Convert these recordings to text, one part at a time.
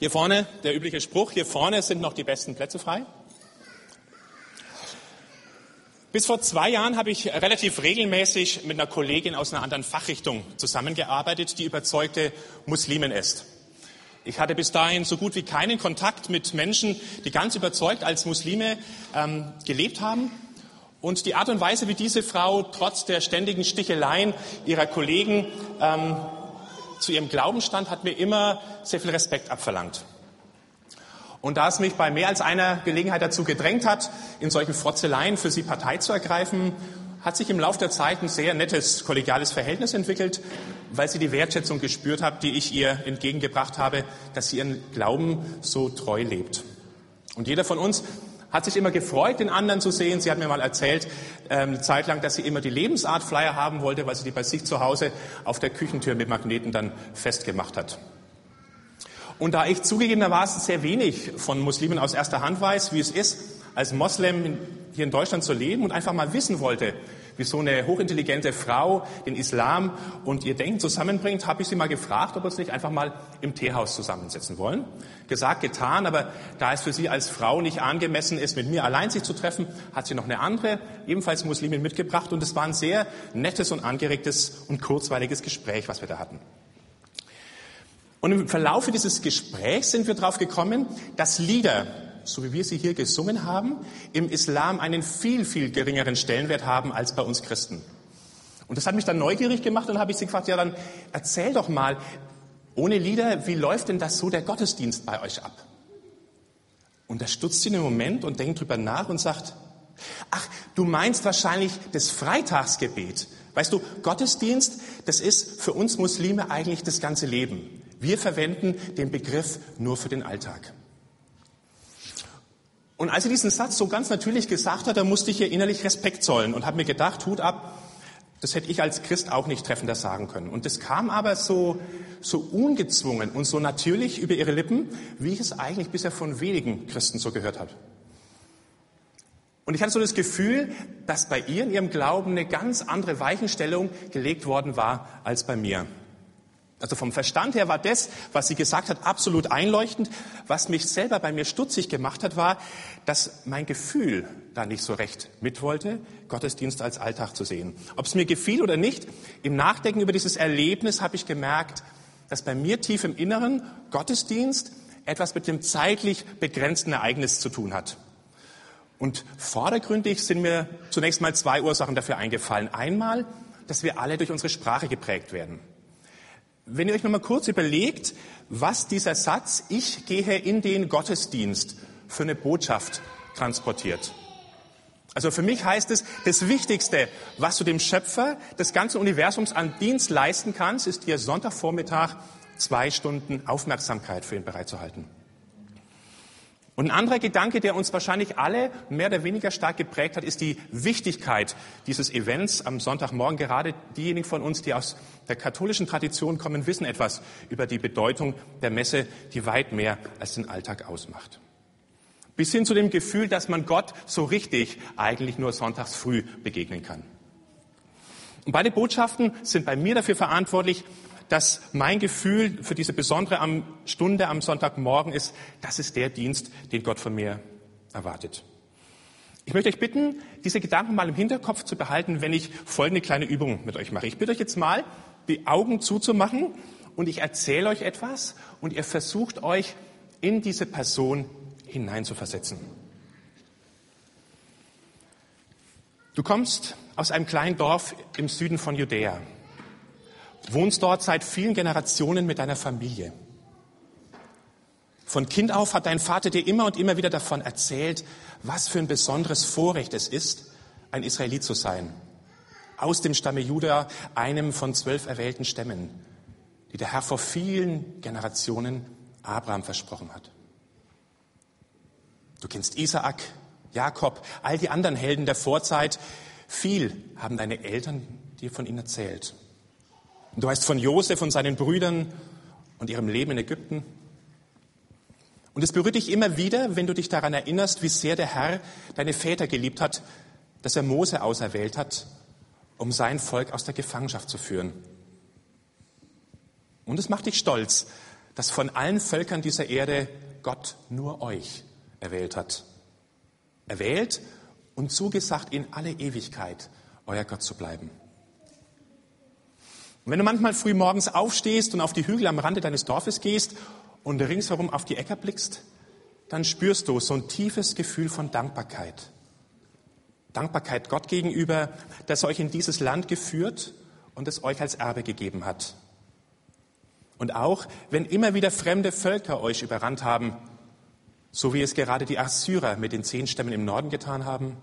Hier vorne der übliche Spruch, hier vorne sind noch die besten Plätze frei. Bis vor zwei Jahren habe ich relativ regelmäßig mit einer Kollegin aus einer anderen Fachrichtung zusammengearbeitet, die überzeugte Muslimin ist. Ich hatte bis dahin so gut wie keinen Kontakt mit Menschen, die ganz überzeugt als Muslime ähm, gelebt haben. Und die Art und Weise, wie diese Frau trotz der ständigen Sticheleien ihrer Kollegen ähm, zu ihrem Glauben stand, hat mir immer sehr viel Respekt abverlangt. Und da es mich bei mehr als einer Gelegenheit dazu gedrängt hat, in solchen Frotzeleien für sie Partei zu ergreifen, hat sich im Laufe der Zeit ein sehr nettes kollegiales Verhältnis entwickelt, weil sie die Wertschätzung gespürt hat, die ich ihr entgegengebracht habe, dass sie ihren Glauben so treu lebt. Und jeder von uns hat sich immer gefreut, den anderen zu sehen. Sie hat mir mal erzählt, ähm, zeitlang, dass sie immer die Lebensart-Flyer haben wollte, weil sie die bei sich zu Hause auf der Küchentür mit Magneten dann festgemacht hat. Und da ich zugegebenermaßen sehr wenig von Muslimen aus erster Hand weiß, wie es ist, als Moslem hier in Deutschland zu leben und einfach mal wissen wollte, wie so eine hochintelligente Frau den Islam und ihr Denken zusammenbringt, habe ich sie mal gefragt, ob wir uns nicht einfach mal im Teehaus zusammensetzen wollen. Gesagt, getan, aber da es für sie als Frau nicht angemessen ist, mit mir allein sich zu treffen, hat sie noch eine andere, ebenfalls Muslimin mitgebracht und es war ein sehr nettes und angeregtes und kurzweiliges Gespräch, was wir da hatten. Und im Verlauf dieses Gesprächs sind wir darauf gekommen, dass Lieder, so wie wir sie hier gesungen haben, im Islam einen viel, viel geringeren Stellenwert haben als bei uns Christen. Und das hat mich dann neugierig gemacht und habe ich sie gefragt, ja dann erzähl doch mal, ohne Lieder, wie läuft denn das so der Gottesdienst bei euch ab? Und da stutzt sie einen Moment und denkt drüber nach und sagt, ach, du meinst wahrscheinlich das Freitagsgebet. Weißt du, Gottesdienst, das ist für uns Muslime eigentlich das ganze Leben. Wir verwenden den Begriff nur für den Alltag. Und als er diesen Satz so ganz natürlich gesagt hat, da musste ich ihr innerlich Respekt zollen und habe mir gedacht, Hut ab, das hätte ich als Christ auch nicht treffender sagen können. Und das kam aber so, so ungezwungen und so natürlich über ihre Lippen, wie ich es eigentlich bisher von wenigen Christen so gehört habe. Und ich hatte so das Gefühl, dass bei ihr in ihrem Glauben eine ganz andere Weichenstellung gelegt worden war als bei mir. Also vom Verstand her war das, was sie gesagt hat, absolut einleuchtend. Was mich selber bei mir stutzig gemacht hat, war, dass mein Gefühl da nicht so recht mit wollte, Gottesdienst als Alltag zu sehen. Ob es mir gefiel oder nicht, im Nachdenken über dieses Erlebnis habe ich gemerkt, dass bei mir tief im Inneren Gottesdienst etwas mit dem zeitlich begrenzten Ereignis zu tun hat. Und vordergründig sind mir zunächst mal zwei Ursachen dafür eingefallen. Einmal, dass wir alle durch unsere Sprache geprägt werden. Wenn ihr euch noch mal kurz überlegt, was dieser Satz, ich gehe in den Gottesdienst, für eine Botschaft transportiert. Also für mich heißt es, das Wichtigste, was du dem Schöpfer des ganzen Universums an Dienst leisten kannst, ist dir Sonntagvormittag zwei Stunden Aufmerksamkeit für ihn bereitzuhalten. Und ein anderer Gedanke, der uns wahrscheinlich alle mehr oder weniger stark geprägt hat, ist die Wichtigkeit dieses Events am Sonntagmorgen. Gerade diejenigen von uns, die aus der katholischen Tradition kommen, wissen etwas über die Bedeutung der Messe, die weit mehr als den Alltag ausmacht. Bis hin zu dem Gefühl, dass man Gott so richtig eigentlich nur sonntags früh begegnen kann. Und beide Botschaften sind bei mir dafür verantwortlich, dass mein Gefühl für diese besondere Stunde am Sonntagmorgen ist, das ist der Dienst, den Gott von mir erwartet. Ich möchte euch bitten, diese Gedanken mal im Hinterkopf zu behalten, wenn ich folgende kleine Übung mit euch mache. Ich bitte euch jetzt mal, die Augen zuzumachen und ich erzähle euch etwas und ihr versucht euch in diese Person hineinzuversetzen. Du kommst aus einem kleinen Dorf im Süden von Judäa wohnst dort seit vielen Generationen mit deiner Familie. Von Kind auf hat dein Vater dir immer und immer wieder davon erzählt, was für ein besonderes Vorrecht es ist, ein Israelit zu sein. Aus dem Stamme Juda, einem von zwölf erwählten Stämmen, die der Herr vor vielen Generationen Abraham versprochen hat. Du kennst Isaak, Jakob, all die anderen Helden der Vorzeit. Viel haben deine Eltern dir von ihnen erzählt. Du weißt von Josef und seinen Brüdern und ihrem Leben in Ägypten. Und es berührt dich immer wieder, wenn du dich daran erinnerst, wie sehr der Herr deine Väter geliebt hat, dass er Mose auserwählt hat, um sein Volk aus der Gefangenschaft zu führen. Und es macht dich stolz, dass von allen Völkern dieser Erde Gott nur euch erwählt hat. Erwählt und zugesagt, in alle Ewigkeit euer Gott zu bleiben. Und wenn du manchmal früh morgens aufstehst und auf die Hügel am Rande deines Dorfes gehst und ringsherum auf die Äcker blickst, dann spürst du so ein tiefes Gefühl von Dankbarkeit. Dankbarkeit Gott gegenüber, dass euch in dieses Land geführt und es euch als Erbe gegeben hat. Und auch, wenn immer wieder fremde Völker euch überrannt haben, so wie es gerade die Assyrer mit den zehn Stämmen im Norden getan haben,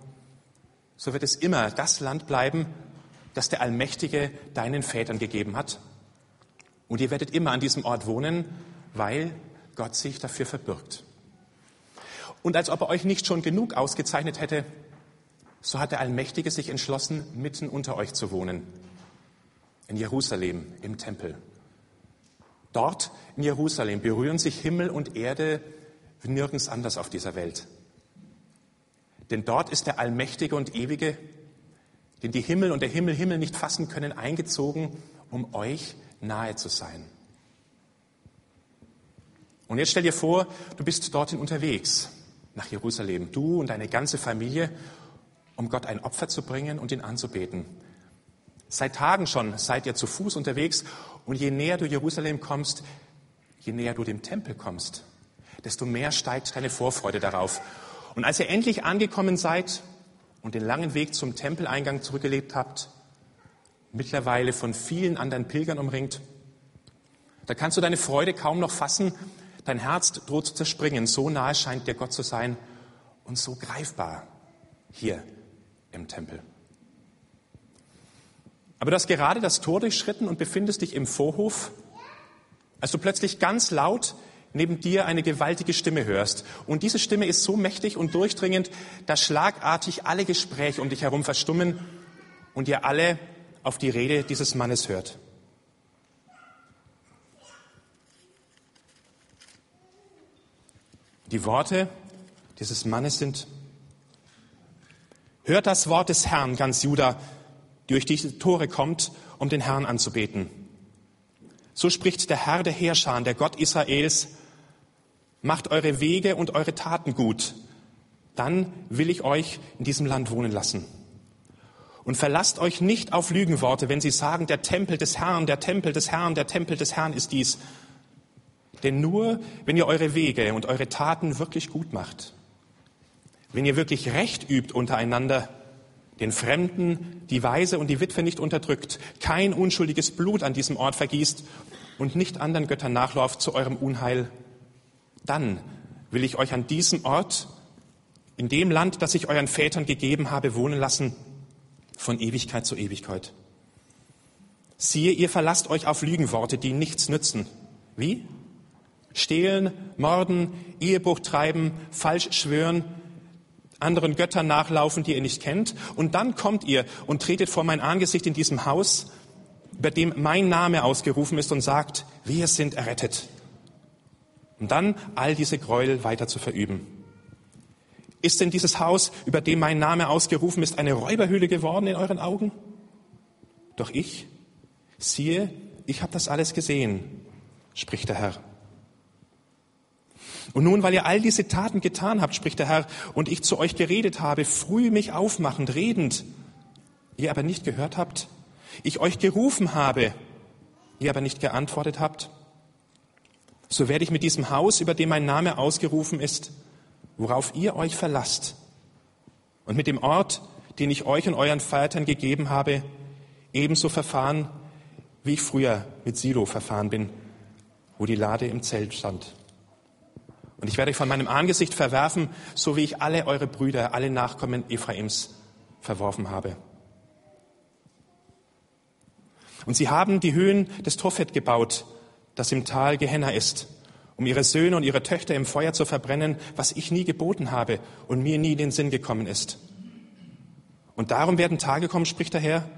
so wird es immer das Land bleiben, das der Allmächtige deinen Vätern gegeben hat. Und ihr werdet immer an diesem Ort wohnen, weil Gott sich dafür verbirgt. Und als ob er euch nicht schon genug ausgezeichnet hätte, so hat der Allmächtige sich entschlossen, mitten unter euch zu wohnen. In Jerusalem, im Tempel. Dort in Jerusalem berühren sich Himmel und Erde wie nirgends anders auf dieser Welt. Denn dort ist der Allmächtige und Ewige, den die Himmel und der Himmel Himmel nicht fassen können, eingezogen, um euch nahe zu sein. Und jetzt stell dir vor, du bist dorthin unterwegs, nach Jerusalem, du und deine ganze Familie, um Gott ein Opfer zu bringen und ihn anzubeten. Seit Tagen schon seid ihr zu Fuß unterwegs und je näher du Jerusalem kommst, je näher du dem Tempel kommst, desto mehr steigt deine Vorfreude darauf. Und als ihr endlich angekommen seid und den langen Weg zum Tempeleingang zurückgelebt habt, mittlerweile von vielen anderen Pilgern umringt, da kannst du deine Freude kaum noch fassen. Dein Herz droht zu zerspringen. So nahe scheint dir Gott zu sein und so greifbar hier im Tempel. Aber du hast gerade das Tor durchschritten und befindest dich im Vorhof, als du plötzlich ganz laut neben dir eine gewaltige Stimme hörst. Und diese Stimme ist so mächtig und durchdringend, dass schlagartig alle Gespräche um dich herum verstummen und ihr alle auf die Rede dieses Mannes hört. Die Worte dieses Mannes sind, hört das Wort des Herrn, ganz Juda, die durch diese Tore kommt, um den Herrn anzubeten. So spricht der Herr der Heerscharen, der Gott Israels, macht eure Wege und eure Taten gut, dann will ich euch in diesem Land wohnen lassen. Und verlasst euch nicht auf Lügenworte, wenn sie sagen, der Tempel des Herrn, der Tempel des Herrn, der Tempel des Herrn ist dies. Denn nur wenn ihr eure Wege und eure Taten wirklich gut macht, wenn ihr wirklich Recht übt untereinander, den Fremden, die Weise und die Witwe nicht unterdrückt, kein unschuldiges Blut an diesem Ort vergießt und nicht anderen Göttern nachlauft zu eurem Unheil, dann will ich euch an diesem Ort, in dem Land, das ich euren Vätern gegeben habe, wohnen lassen, von Ewigkeit zu Ewigkeit. Siehe, ihr verlasst euch auf Lügenworte, die nichts nützen. Wie? Stehlen, morden, Ehebruch treiben, falsch schwören, anderen Göttern nachlaufen, die ihr nicht kennt. Und dann kommt ihr und tretet vor mein Angesicht in diesem Haus, über dem mein Name ausgerufen ist und sagt, wir sind errettet. Und dann all diese Gräuel weiter zu verüben. Ist denn dieses Haus, über dem mein Name ausgerufen ist, eine Räuberhöhle geworden in euren Augen? Doch ich, siehe, ich habe das alles gesehen, spricht der Herr. Und nun, weil ihr all diese Taten getan habt, spricht der Herr, und ich zu euch geredet habe, früh mich aufmachend, redend, ihr aber nicht gehört habt, ich euch gerufen habe, ihr aber nicht geantwortet habt, so werde ich mit diesem Haus, über dem mein Name ausgerufen ist, worauf ihr euch verlasst, und mit dem Ort, den ich euch und euren Vätern gegeben habe, ebenso verfahren, wie ich früher mit Silo verfahren bin, wo die Lade im Zelt stand. Und ich werde euch von meinem Angesicht verwerfen, so wie ich alle eure Brüder, alle Nachkommen Ephraims verworfen habe. Und sie haben die Höhen des Tophet gebaut, das im Tal Gehenna ist, um ihre Söhne und ihre Töchter im Feuer zu verbrennen, was ich nie geboten habe und mir nie in den Sinn gekommen ist. Und darum werden Tage kommen, spricht der Herr,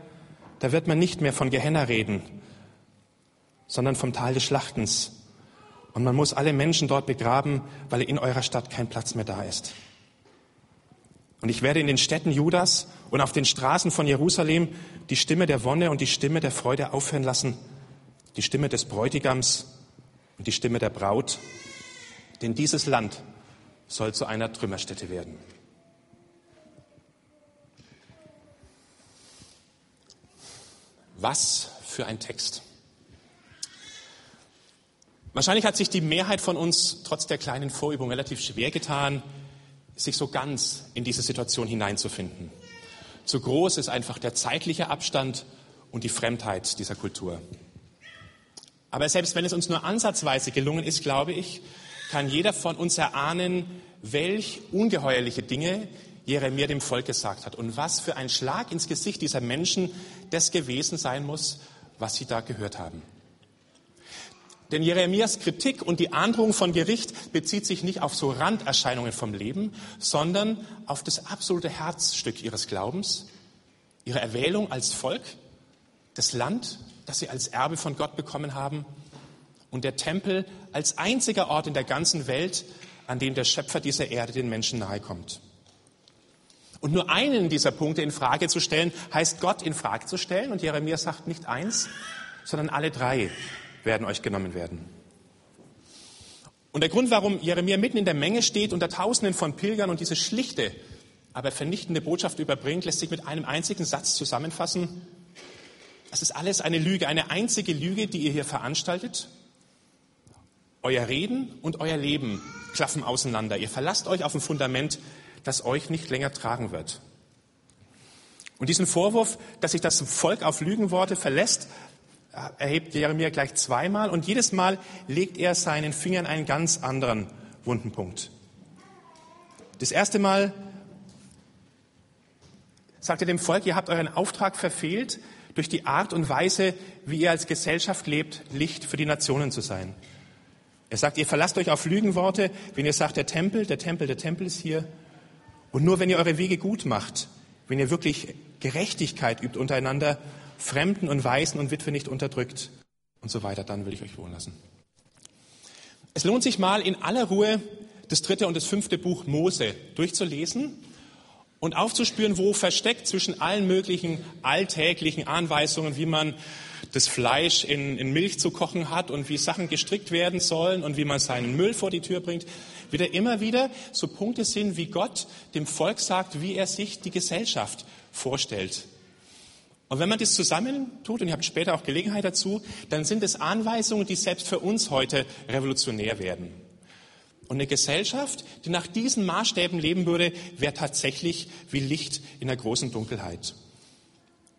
da wird man nicht mehr von Gehenna reden, sondern vom Tal des Schlachtens, und man muss alle Menschen dort begraben, weil in eurer Stadt kein Platz mehr da ist. Und ich werde in den Städten Judas und auf den Straßen von Jerusalem die Stimme der Wonne und die Stimme der Freude aufhören lassen, die Stimme des Bräutigams und die Stimme der Braut, denn dieses Land soll zu einer Trümmerstätte werden. Was für ein Text. Wahrscheinlich hat sich die Mehrheit von uns trotz der kleinen Vorübung relativ schwer getan, sich so ganz in diese Situation hineinzufinden. Zu groß ist einfach der zeitliche Abstand und die Fremdheit dieser Kultur. Aber selbst wenn es uns nur ansatzweise gelungen ist, glaube ich, kann jeder von uns erahnen, welch ungeheuerliche Dinge Jeremia dem Volk gesagt hat und was für ein Schlag ins Gesicht dieser Menschen das gewesen sein muss, was sie da gehört haben. Denn Jeremias Kritik und die Androhung von Gericht bezieht sich nicht auf so Randerscheinungen vom Leben, sondern auf das absolute Herzstück ihres Glaubens, ihre Erwählung als Volk, das Land, das sie als Erbe von Gott bekommen haben und der Tempel als einziger Ort in der ganzen Welt, an dem der Schöpfer dieser Erde den Menschen nahe kommt. Und nur einen dieser Punkte in Frage zu stellen, heißt Gott in Frage zu stellen. Und Jeremia sagt nicht eins, sondern alle drei werden euch genommen werden. Und der Grund, warum Jeremia mitten in der Menge steht, unter Tausenden von Pilgern und diese schlichte, aber vernichtende Botschaft überbringt, lässt sich mit einem einzigen Satz zusammenfassen. Es ist alles eine Lüge, eine einzige Lüge, die ihr hier veranstaltet. Euer Reden und euer Leben klaffen auseinander. Ihr verlasst euch auf ein Fundament, das euch nicht länger tragen wird. Und diesen Vorwurf, dass sich das Volk auf Lügenworte verlässt, erhebt Jeremia gleich zweimal und jedes Mal legt er seinen Fingern einen ganz anderen wunden Punkt. Das erste Mal sagt er dem Volk, ihr habt euren Auftrag verfehlt, durch die Art und Weise, wie ihr als Gesellschaft lebt, Licht für die Nationen zu sein. Er sagt, ihr verlasst euch auf Lügenworte, wenn ihr sagt, der Tempel, der Tempel, der Tempel ist hier. Und nur wenn ihr eure Wege gut macht, wenn ihr wirklich Gerechtigkeit übt untereinander, Fremden und Waisen und Witwe nicht unterdrückt und so weiter, dann will ich euch wohnen lassen. Es lohnt sich mal in aller Ruhe das dritte und das fünfte Buch Mose durchzulesen und aufzuspüren, wo versteckt zwischen allen möglichen alltäglichen Anweisungen, wie man das Fleisch in, in, Milch zu kochen hat und wie Sachen gestrickt werden sollen und wie man seinen Müll vor die Tür bringt, wieder immer wieder so Punkte sind, wie Gott dem Volk sagt, wie er sich die Gesellschaft vorstellt. Und wenn man das zusammentut, und ihr habt später auch Gelegenheit dazu, dann sind es Anweisungen, die selbst für uns heute revolutionär werden. Und eine Gesellschaft, die nach diesen Maßstäben leben würde, wäre tatsächlich wie Licht in der großen Dunkelheit.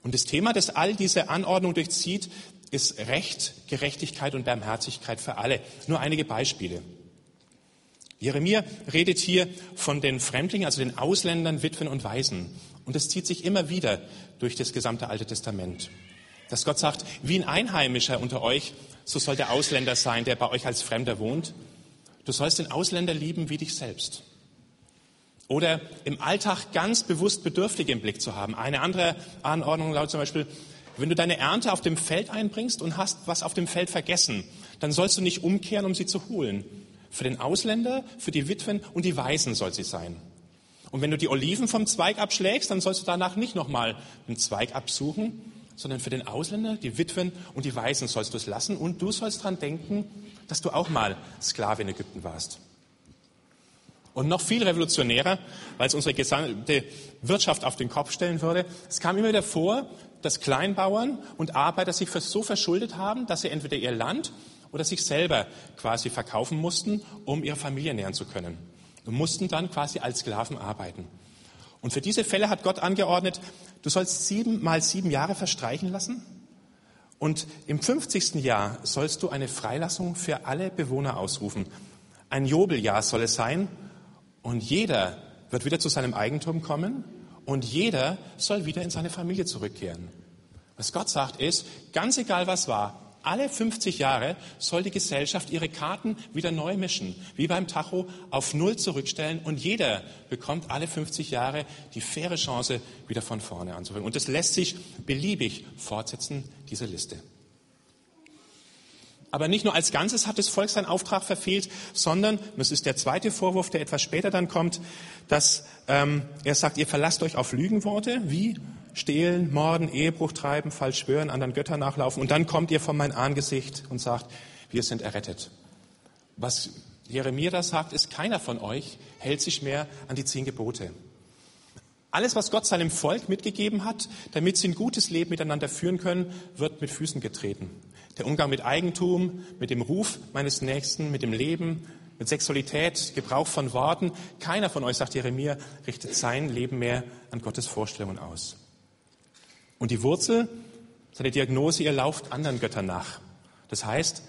Und das Thema, das all diese Anordnung durchzieht, ist Recht, Gerechtigkeit und Barmherzigkeit für alle. Nur einige Beispiele. Jeremia redet hier von den Fremdlingen, also den Ausländern, Witwen und Waisen. Und es zieht sich immer wieder durch das gesamte Alte Testament. Dass Gott sagt, wie ein Einheimischer unter euch, so soll der Ausländer sein, der bei euch als Fremder wohnt. Du sollst den Ausländer lieben wie dich selbst. Oder im Alltag ganz bewusst Bedürftige im Blick zu haben. Eine andere Anordnung lautet zum Beispiel, wenn du deine Ernte auf dem Feld einbringst und hast was auf dem Feld vergessen, dann sollst du nicht umkehren, um sie zu holen. Für den Ausländer, für die Witwen und die Waisen soll sie sein. Und wenn du die Oliven vom Zweig abschlägst, dann sollst du danach nicht nochmal den Zweig absuchen, sondern für den Ausländer, die Witwen und die Waisen sollst du es lassen. Und du sollst daran denken, dass du auch mal Sklave in Ägypten warst. Und noch viel revolutionärer, weil es unsere gesamte Wirtschaft auf den Kopf stellen würde. Es kam immer wieder vor, dass Kleinbauern und Arbeiter sich so verschuldet haben, dass sie entweder ihr Land oder sich selber quasi verkaufen mussten, um ihre Familie nähern zu können und mussten dann quasi als Sklaven arbeiten. Und für diese Fälle hat Gott angeordnet, du sollst sieben mal sieben Jahre verstreichen lassen und im 50. Jahr sollst du eine Freilassung für alle Bewohner ausrufen. Ein Jobeljahr soll es sein und jeder wird wieder zu seinem Eigentum kommen und jeder soll wieder in seine Familie zurückkehren. Was Gott sagt ist, ganz egal was war, alle 50 Jahre soll die Gesellschaft ihre Karten wieder neu mischen, wie beim Tacho auf Null zurückstellen und jeder bekommt alle 50 Jahre die faire Chance, wieder von vorne anzufangen. Und das lässt sich beliebig fortsetzen, diese Liste. Aber nicht nur als Ganzes hat das Volk seinen Auftrag verfehlt, sondern, das ist der zweite Vorwurf, der etwas später dann kommt, dass ähm, er sagt, ihr verlasst euch auf Lügenworte, wie stehlen, morden, Ehebruch treiben, falsch schwören, anderen Göttern nachlaufen und dann kommt ihr vor mein Angesicht und sagt, wir sind errettet. Was Jeremia da sagt, ist, keiner von euch hält sich mehr an die zehn Gebote. Alles, was Gott seinem Volk mitgegeben hat, damit sie ein gutes Leben miteinander führen können, wird mit Füßen getreten. Der Umgang mit Eigentum, mit dem Ruf meines Nächsten, mit dem Leben, mit Sexualität, Gebrauch von Worten. Keiner von euch, sagt Jeremia, richtet sein Leben mehr an Gottes Vorstellungen aus. Und die Wurzel, seine Diagnose, ihr lauft anderen Göttern nach. Das heißt,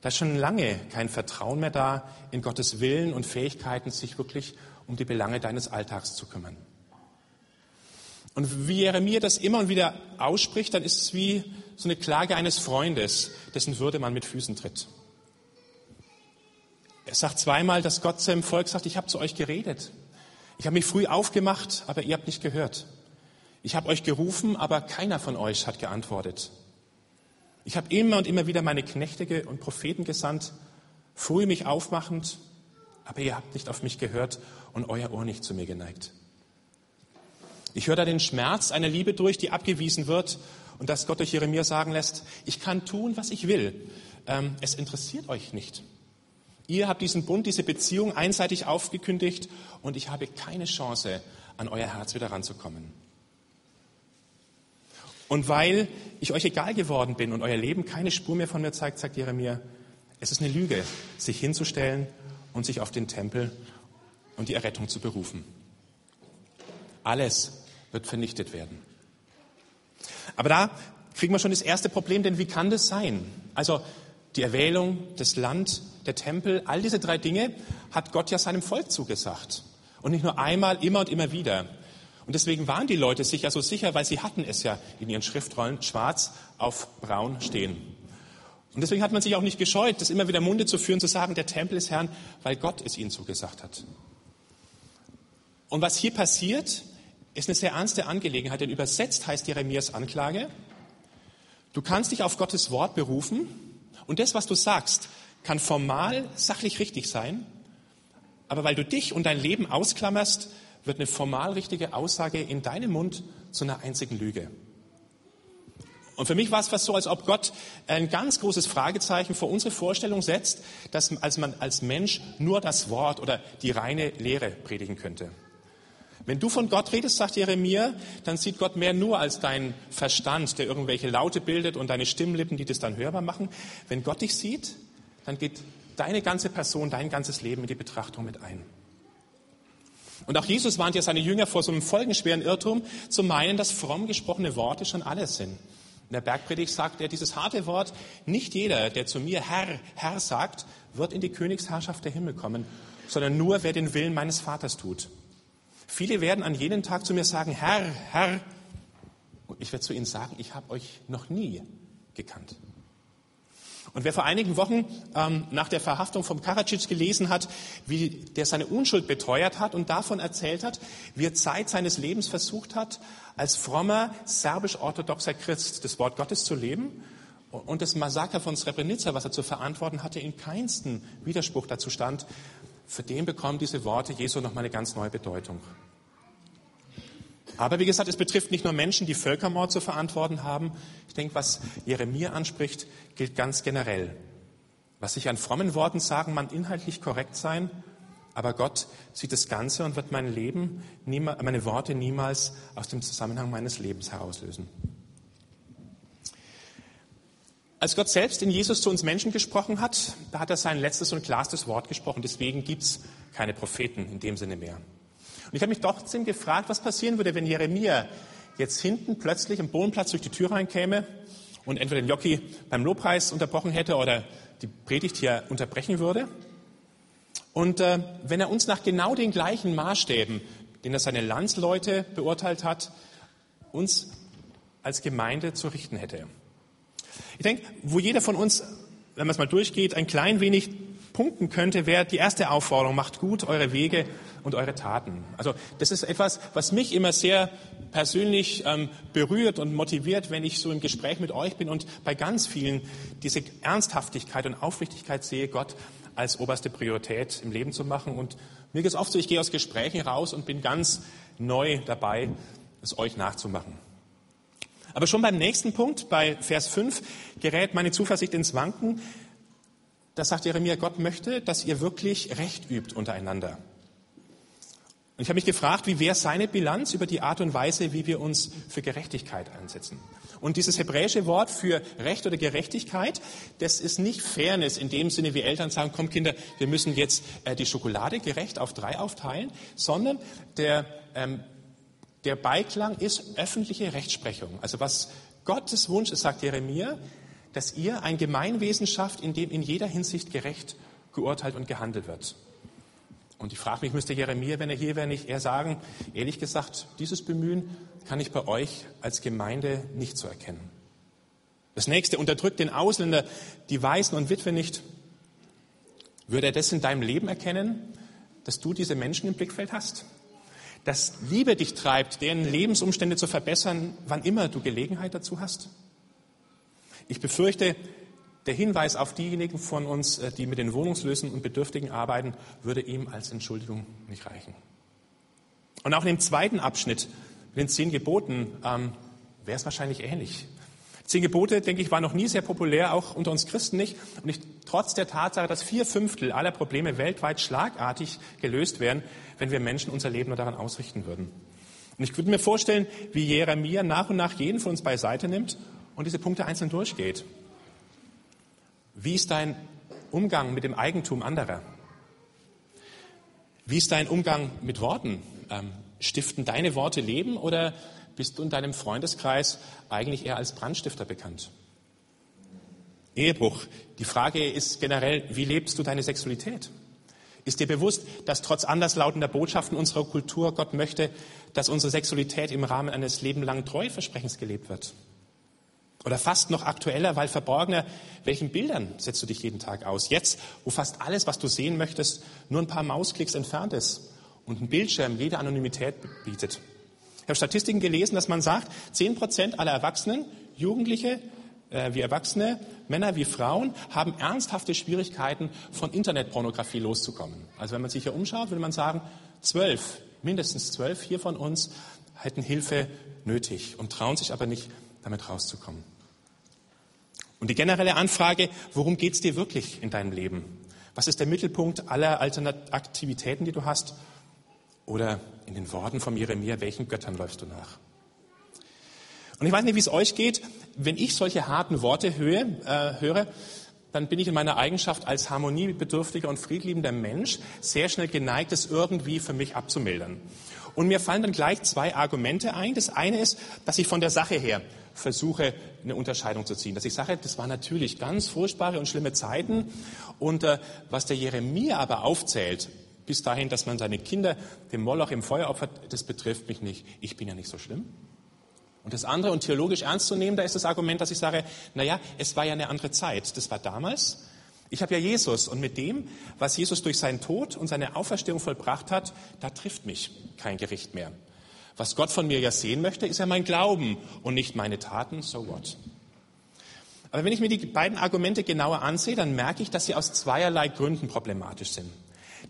da ist schon lange kein Vertrauen mehr da in Gottes Willen und Fähigkeiten, sich wirklich um die Belange deines Alltags zu kümmern. Und wie Jeremia das immer und wieder ausspricht, dann ist es wie so eine Klage eines Freundes, dessen Würde man mit Füßen tritt. Er sagt zweimal, dass Gott seinem Volk sagt, ich habe zu euch geredet. Ich habe mich früh aufgemacht, aber ihr habt nicht gehört. Ich habe euch gerufen, aber keiner von euch hat geantwortet. Ich habe immer und immer wieder meine Knechte und Propheten gesandt, früh mich aufmachend, aber ihr habt nicht auf mich gehört und euer Ohr nicht zu mir geneigt. Ich höre da den Schmerz einer Liebe durch, die abgewiesen wird und dass Gott durch Jeremia sagen lässt, ich kann tun, was ich will. Ähm, es interessiert euch nicht. Ihr habt diesen Bund, diese Beziehung einseitig aufgekündigt und ich habe keine Chance, an euer Herz wieder ranzukommen. Und weil ich euch egal geworden bin und euer Leben keine Spur mehr von mir zeigt, sagt Jeremia, es ist eine Lüge, sich hinzustellen und sich auf den Tempel und die Errettung zu berufen. Alles wird vernichtet werden. Aber da kriegen wir schon das erste Problem, denn wie kann das sein? Also die Erwählung, das Land, der Tempel, all diese drei Dinge hat Gott ja seinem Volk zugesagt. Und nicht nur einmal, immer und immer wieder. Und deswegen waren die Leute sich ja so sicher, weil sie hatten es ja in ihren Schriftrollen schwarz auf braun stehen. Und deswegen hat man sich auch nicht gescheut, das immer wieder Munde zu führen, zu sagen, der Tempel ist Herrn, weil Gott es ihnen zugesagt hat. Und was hier passiert, ist eine sehr ernste Angelegenheit, denn übersetzt heißt Jeremias Anklage, du kannst dich auf Gottes Wort berufen und das, was du sagst, kann formal sachlich richtig sein, aber weil du dich und dein Leben ausklammerst, wird eine formal richtige Aussage in deinem Mund zu einer einzigen Lüge. Und für mich war es fast so, als ob Gott ein ganz großes Fragezeichen vor unsere Vorstellung setzt, dass als man als Mensch nur das Wort oder die reine Lehre predigen könnte. Wenn du von Gott redest, sagt Jeremia, dann sieht Gott mehr nur als deinen Verstand, der irgendwelche Laute bildet und deine Stimmlippen, die das dann hörbar machen. Wenn Gott dich sieht, dann geht deine ganze Person, dein ganzes Leben in die Betrachtung mit ein. Und auch Jesus warnt ja seine Jünger vor so einem folgenschweren Irrtum, zu meinen, dass fromm gesprochene Worte schon alles sind. In der Bergpredigt sagt er dieses harte Wort, nicht jeder, der zu mir Herr, Herr sagt, wird in die Königsherrschaft der Himmel kommen, sondern nur wer den Willen meines Vaters tut. Viele werden an jenem Tag zu mir sagen, Herr, Herr. Und ich werde zu ihnen sagen, ich habe euch noch nie gekannt. Und wer vor einigen Wochen ähm, nach der Verhaftung von Karadzic gelesen hat, wie der seine Unschuld beteuert hat und davon erzählt hat, wie er Zeit seines Lebens versucht hat, als frommer serbisch-orthodoxer Christ das Wort Gottes zu leben und das Massaker von Srebrenica, was er zu verantworten hatte, in keinsten Widerspruch dazu stand, für den bekommen diese Worte Jesu nochmal eine ganz neue Bedeutung. Aber wie gesagt, es betrifft nicht nur Menschen, die Völkermord zu verantworten haben. Ich denke, was Jeremia anspricht, gilt ganz generell. Was ich an frommen Worten sagen, man inhaltlich korrekt sein, aber Gott sieht das Ganze und wird mein Leben, meine Worte niemals aus dem Zusammenhang meines Lebens herauslösen. Als Gott selbst in Jesus zu uns Menschen gesprochen hat, da hat er sein letztes und klarstes Wort gesprochen. Deswegen gibt es keine Propheten in dem Sinne mehr. Und ich habe mich trotzdem gefragt, was passieren würde, wenn Jeremia jetzt hinten plötzlich im Bodenplatz durch die Tür reinkäme und entweder den Jockey beim Lobpreis unterbrochen hätte oder die Predigt hier unterbrechen würde. Und äh, wenn er uns nach genau den gleichen Maßstäben, den er seine Landsleute beurteilt hat, uns als Gemeinde zu richten hätte. Ich denke, wo jeder von uns, wenn man es mal durchgeht, ein klein wenig punkten könnte, wäre die erste Aufforderung, macht gut eure Wege und eure Taten. Also das ist etwas, was mich immer sehr persönlich ähm, berührt und motiviert, wenn ich so im Gespräch mit euch bin und bei ganz vielen diese Ernsthaftigkeit und Aufrichtigkeit sehe, Gott als oberste Priorität im Leben zu machen. Und mir geht es oft so, ich gehe aus Gesprächen raus und bin ganz neu dabei, es euch nachzumachen. Aber schon beim nächsten Punkt, bei Vers 5, gerät meine Zuversicht ins Wanken. Da sagt Jeremia, Gott möchte, dass ihr wirklich Recht übt untereinander. Und ich habe mich gefragt, wie wäre seine Bilanz über die Art und Weise, wie wir uns für Gerechtigkeit einsetzen. Und dieses hebräische Wort für Recht oder Gerechtigkeit, das ist nicht Fairness in dem Sinne, wie Eltern sagen, komm Kinder, wir müssen jetzt äh, die Schokolade gerecht auf drei aufteilen, sondern der, ähm, der Beiklang ist öffentliche Rechtsprechung. Also was Gottes Wunsch ist, sagt Jeremia, dass ihr ein Gemeinwesen schafft, in dem in jeder Hinsicht gerecht geurteilt und gehandelt wird. Und ich frage mich, müsste Jeremia, wenn er hier wäre, nicht eher sagen, ehrlich gesagt, dieses Bemühen kann ich bei euch als Gemeinde nicht so erkennen. Das nächste, unterdrückt den Ausländer, die Weißen und Witwe nicht. Würde er das in deinem Leben erkennen, dass du diese Menschen im Blickfeld hast? Dass Liebe dich treibt, deren Lebensumstände zu verbessern, wann immer du Gelegenheit dazu hast? Ich befürchte, der Hinweis auf diejenigen von uns, äh, die mit den Wohnungslösen und Bedürftigen arbeiten, würde ihm als Entschuldigung nicht reichen. Und auch in dem zweiten Abschnitt mit den zehn Geboten ähm, wäre es wahrscheinlich ähnlich. Zehn Gebote, denke ich, waren noch nie sehr populär, auch unter uns Christen nicht. Und ich, trotz der Tatsache, dass vier Fünftel aller Probleme weltweit schlagartig gelöst wären, wenn wir Menschen unser Leben nur daran ausrichten würden. Und ich würde mir vorstellen, wie Jeremia nach und nach jeden von uns beiseite nimmt und diese Punkte einzeln durchgeht. Wie ist dein Umgang mit dem Eigentum anderer? Wie ist dein Umgang mit Worten? Ähm, stiften deine Worte Leben oder bist du in deinem Freundeskreis eigentlich eher als Brandstifter bekannt? Ehebruch. Die Frage ist generell, wie lebst du deine Sexualität? Ist dir bewusst, dass trotz anderslautender Botschaften unserer Kultur Gott möchte, dass unsere Sexualität im Rahmen eines lebenlangen Treueversprechens gelebt wird? Oder fast noch aktueller, weil verborgener, welchen Bildern setzt du dich jeden Tag aus? Jetzt, wo fast alles, was du sehen möchtest, nur ein paar Mausklicks entfernt ist und ein Bildschirm jede Anonymität bietet. Ich habe Statistiken gelesen, dass man sagt, zehn Prozent aller Erwachsenen, Jugendliche äh, wie Erwachsene, Männer wie Frauen, haben ernsthafte Schwierigkeiten, von Internetpornografie loszukommen. Also wenn man sich hier umschaut, würde man sagen, zwölf, mindestens zwölf hier von uns hätten Hilfe nötig und trauen sich aber nicht, damit rauszukommen. Und die generelle Anfrage, worum geht es dir wirklich in deinem Leben? Was ist der Mittelpunkt aller Aktivitäten, die du hast? Oder in den Worten von Jeremia, welchen Göttern läufst du nach? Und ich weiß nicht, wie es euch geht. Wenn ich solche harten Worte höre, äh, höre, dann bin ich in meiner Eigenschaft als harmoniebedürftiger und friedliebender Mensch sehr schnell geneigt, es irgendwie für mich abzumildern. Und mir fallen dann gleich zwei Argumente ein. Das eine ist, dass ich von der Sache her versuche, eine Unterscheidung zu ziehen. Dass ich sage, das waren natürlich ganz furchtbare und schlimme Zeiten. Und äh, was der Jeremia aber aufzählt, bis dahin, dass man seine Kinder dem Moloch im Feuer opfert, das betrifft mich nicht. Ich bin ja nicht so schlimm. Und das andere, und theologisch ernst zu nehmen, da ist das Argument, dass ich sage, na ja, es war ja eine andere Zeit. Das war damals. Ich habe ja Jesus und mit dem, was Jesus durch seinen Tod und seine Auferstehung vollbracht hat, da trifft mich kein Gericht mehr. Was Gott von mir ja sehen möchte, ist ja mein Glauben und nicht meine Taten, so what. Aber wenn ich mir die beiden Argumente genauer ansehe, dann merke ich, dass sie aus zweierlei Gründen problematisch sind.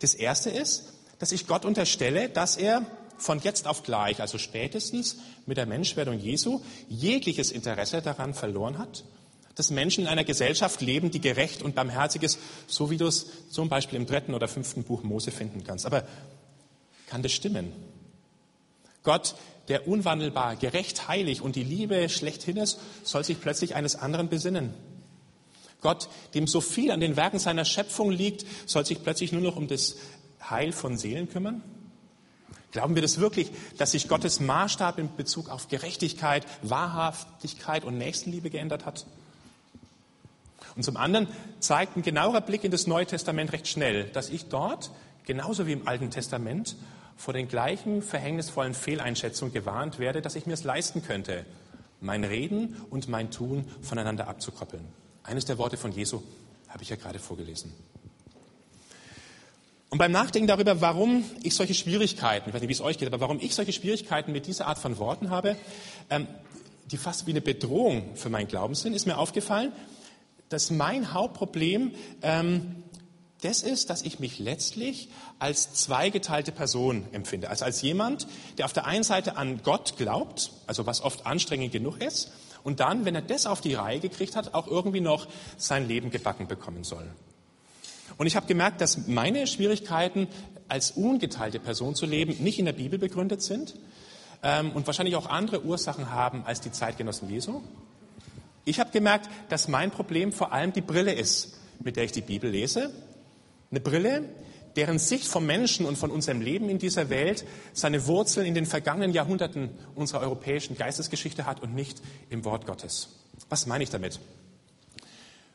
Das erste ist, dass ich Gott unterstelle, dass er von jetzt auf gleich, also spätestens mit der Menschwerdung Jesu, jegliches Interesse daran verloren hat, dass Menschen in einer Gesellschaft leben, die gerecht und barmherzig ist, so wie du es zum Beispiel im dritten oder fünften Buch Mose finden kannst. Aber kann das stimmen? Gott, der unwandelbar, gerecht, heilig und die Liebe schlechthin ist, soll sich plötzlich eines anderen besinnen. Gott, dem so viel an den Werken seiner Schöpfung liegt, soll sich plötzlich nur noch um das Heil von Seelen kümmern? Glauben wir das wirklich, dass sich Gottes Maßstab in Bezug auf Gerechtigkeit, Wahrhaftigkeit und Nächstenliebe geändert hat? Und zum anderen zeigt ein genauer Blick in das Neue Testament recht schnell, dass ich dort, genauso wie im Alten Testament, vor den gleichen verhängnisvollen Fehleinschätzungen gewarnt werde, dass ich mir es leisten könnte, mein Reden und mein Tun voneinander abzukoppeln. Eines der Worte von Jesu habe ich ja gerade vorgelesen. Und beim Nachdenken darüber, warum ich solche Schwierigkeiten, ich weiß nicht, wie es euch geht, aber warum ich solche Schwierigkeiten mit dieser Art von Worten habe, ähm, die fast wie eine Bedrohung für meinen Glauben sind, ist mir aufgefallen, dass mein Hauptproblem ähm, das ist, dass ich mich letztlich als zweigeteilte Person empfinde. Also als jemand, der auf der einen Seite an Gott glaubt, also was oft anstrengend genug ist, und dann, wenn er das auf die Reihe gekriegt hat, auch irgendwie noch sein Leben gebacken bekommen soll. Und ich habe gemerkt, dass meine Schwierigkeiten, als ungeteilte Person zu leben, nicht in der Bibel begründet sind ähm, und wahrscheinlich auch andere Ursachen haben als die Zeitgenossen Jesu. Ich habe gemerkt, dass mein Problem vor allem die Brille ist, mit der ich die Bibel lese. Eine Brille, deren Sicht vom Menschen und von unserem Leben in dieser Welt seine Wurzeln in den vergangenen Jahrhunderten unserer europäischen Geistesgeschichte hat und nicht im Wort Gottes. Was meine ich damit?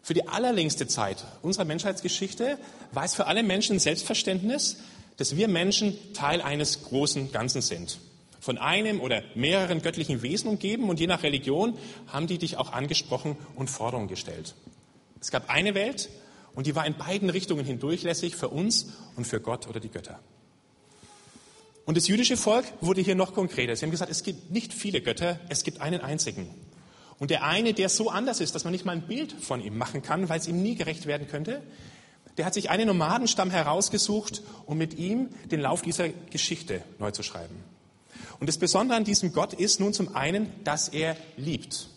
Für die allerlängste Zeit unserer Menschheitsgeschichte war es für alle Menschen Selbstverständnis, dass wir Menschen Teil eines großen Ganzen sind. Von einem oder mehreren göttlichen Wesen umgeben und je nach Religion haben die dich auch angesprochen und Forderungen gestellt. Es gab eine Welt und die war in beiden Richtungen hindurchlässig für uns und für Gott oder die Götter. Und das jüdische Volk wurde hier noch konkreter. Sie haben gesagt, es gibt nicht viele Götter, es gibt einen einzigen. Und der eine, der so anders ist, dass man nicht mal ein Bild von ihm machen kann, weil es ihm nie gerecht werden könnte, der hat sich einen Nomadenstamm herausgesucht, um mit ihm den Lauf dieser Geschichte neu zu schreiben. Und das Besondere an diesem Gott ist nun zum einen, dass er liebt.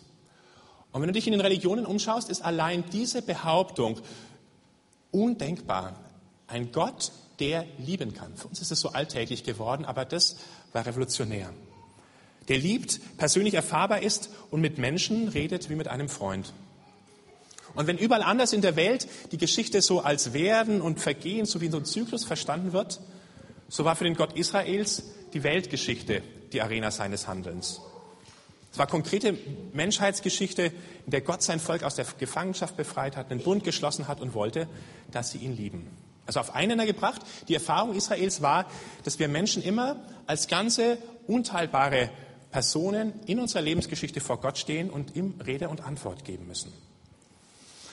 Und wenn du dich in den Religionen umschaust, ist allein diese Behauptung undenkbar. Ein Gott, der lieben kann. Für uns ist es so alltäglich geworden, aber das war revolutionär. Der liebt, persönlich erfahrbar ist und mit Menschen redet wie mit einem Freund. Und wenn überall anders in der Welt die Geschichte so als Werden und Vergehen, so wie in so einem Zyklus verstanden wird, so war für den Gott Israels die Weltgeschichte die Arena seines Handelns. Es war konkrete Menschheitsgeschichte, in der Gott sein Volk aus der Gefangenschaft befreit hat, einen Bund geschlossen hat und wollte, dass sie ihn lieben. Also auf einen gebracht, die Erfahrung Israels war, dass wir Menschen immer als ganze unteilbare Personen in unserer Lebensgeschichte vor Gott stehen und ihm Rede und Antwort geben müssen.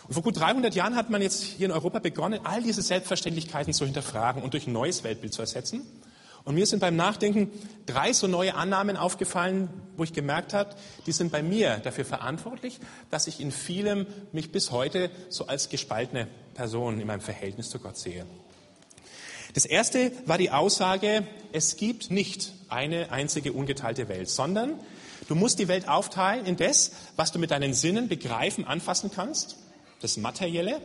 Und vor gut 300 Jahren hat man jetzt hier in Europa begonnen, all diese Selbstverständlichkeiten zu hinterfragen und durch ein neues Weltbild zu ersetzen. Und mir sind beim Nachdenken drei so neue Annahmen aufgefallen, wo ich gemerkt habe, die sind bei mir dafür verantwortlich, dass ich in vielem mich bis heute so als gespaltene Person in meinem Verhältnis zu Gott sehe. Das erste war die Aussage, es gibt nicht eine einzige ungeteilte Welt, sondern du musst die Welt aufteilen in das, was du mit deinen Sinnen begreifen, anfassen kannst, das Materielle,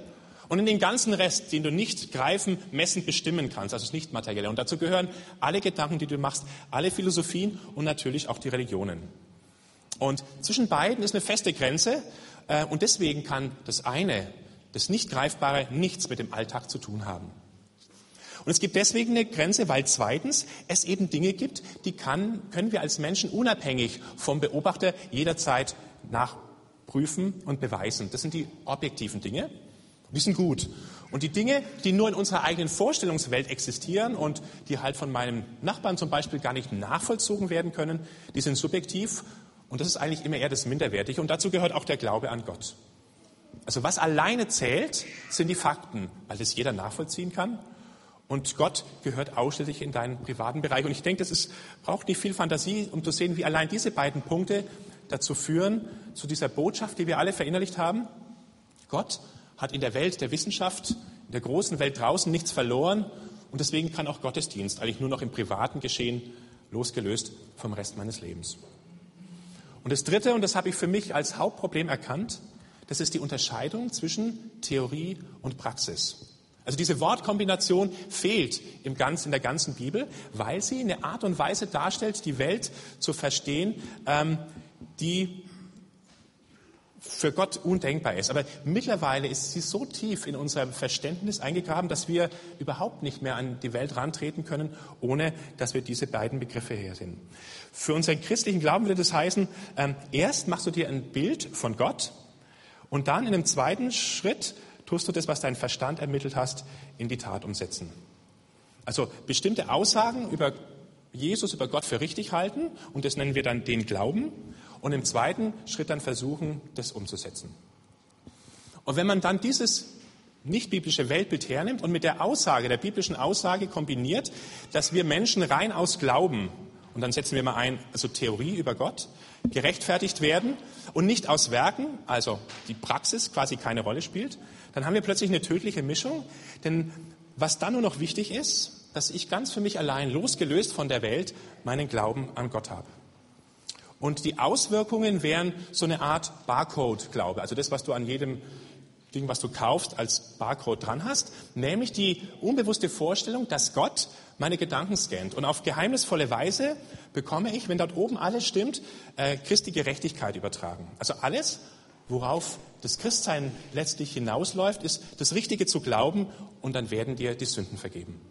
und in den ganzen Rest, den du nicht greifen, messen, bestimmen kannst, also das Nicht-Materielle. Und dazu gehören alle Gedanken, die du machst, alle Philosophien und natürlich auch die Religionen. Und zwischen beiden ist eine feste Grenze. Äh, und deswegen kann das eine, das Nicht-Greifbare, nichts mit dem Alltag zu tun haben. Und es gibt deswegen eine Grenze, weil zweitens es eben Dinge gibt, die kann, können wir als Menschen unabhängig vom Beobachter jederzeit nachprüfen und beweisen. Das sind die objektiven Dinge. Die sind gut. Und die Dinge, die nur in unserer eigenen Vorstellungswelt existieren und die halt von meinem Nachbarn zum Beispiel gar nicht nachvollzogen werden können, die sind subjektiv und das ist eigentlich immer eher das Minderwertige. Und dazu gehört auch der Glaube an Gott. Also was alleine zählt, sind die Fakten, weil das jeder nachvollziehen kann. Und Gott gehört ausschließlich in deinen privaten Bereich. Und ich denke, das ist, braucht nicht viel Fantasie, um zu sehen, wie allein diese beiden Punkte dazu führen, zu dieser Botschaft, die wir alle verinnerlicht haben. Gott hat in der Welt der Wissenschaft, in der großen Welt draußen nichts verloren und deswegen kann auch Gottesdienst eigentlich nur noch im privaten Geschehen losgelöst vom Rest meines Lebens. Und das Dritte, und das habe ich für mich als Hauptproblem erkannt, das ist die Unterscheidung zwischen Theorie und Praxis. Also diese Wortkombination fehlt im ganzen, in der ganzen Bibel, weil sie eine Art und Weise darstellt, die Welt zu verstehen, ähm, die für Gott undenkbar ist. Aber mittlerweile ist sie so tief in unser Verständnis eingegraben, dass wir überhaupt nicht mehr an die Welt rantreten können, ohne dass wir diese beiden Begriffe her sind. Für unseren christlichen Glauben würde das heißen, ähm, erst machst du dir ein Bild von Gott und dann in einem zweiten Schritt tust du das, was dein Verstand ermittelt hast, in die Tat umsetzen. Also bestimmte Aussagen über Jesus, über Gott für richtig halten und das nennen wir dann den Glauben und im zweiten Schritt dann versuchen, das umzusetzen. Und wenn man dann dieses nicht biblische Weltbild hernimmt und mit der Aussage, der biblischen Aussage kombiniert, dass wir Menschen rein aus Glauben, und dann setzen wir mal ein, also Theorie über Gott, gerechtfertigt werden und nicht aus Werken, also die Praxis quasi keine Rolle spielt, dann haben wir plötzlich eine tödliche Mischung. Denn was dann nur noch wichtig ist, dass ich ganz für mich allein, losgelöst von der Welt, meinen Glauben an Gott habe. Und die Auswirkungen wären so eine Art Barcode-Glaube, also das, was du an jedem Ding, was du kaufst, als Barcode dran hast, nämlich die unbewusste Vorstellung, dass Gott meine Gedanken scannt. Und auf geheimnisvolle Weise bekomme ich, wenn dort oben alles stimmt, äh, Christi Gerechtigkeit übertragen. Also alles, worauf das Christsein letztlich hinausläuft, ist das Richtige zu glauben und dann werden dir die Sünden vergeben.